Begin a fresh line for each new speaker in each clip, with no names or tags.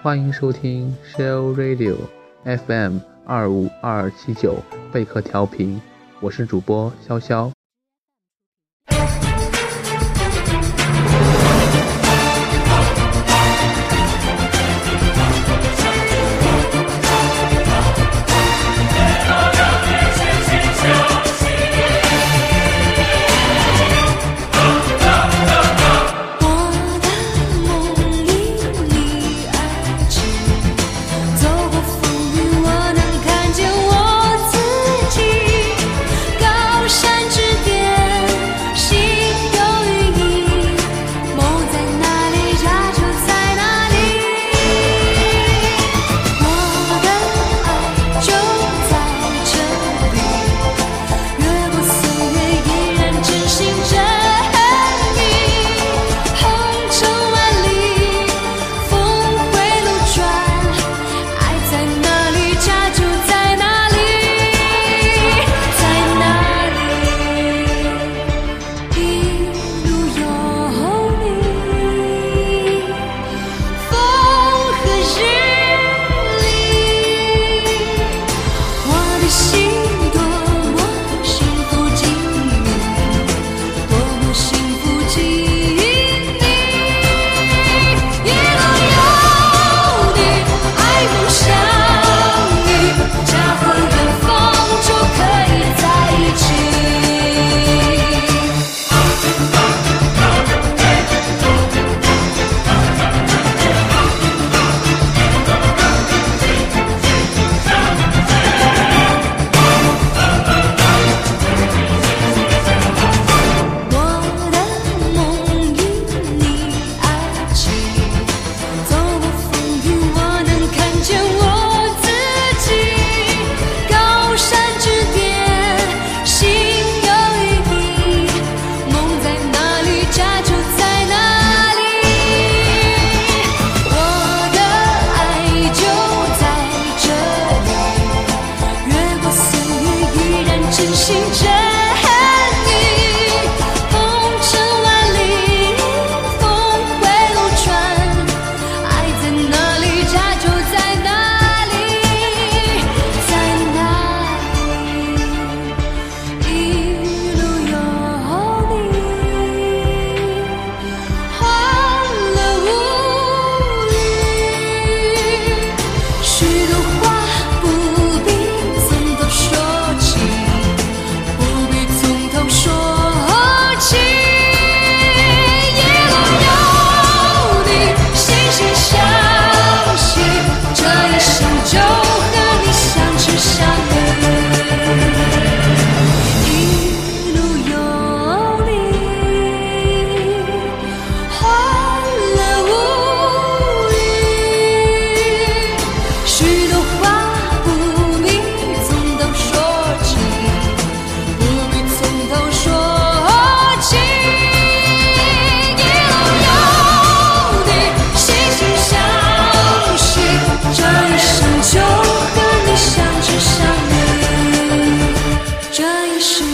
欢迎收听 Shell Radio FM 二五二七九贝壳调频，我是主播潇潇。心真。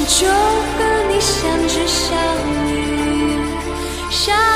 就和你相知相依相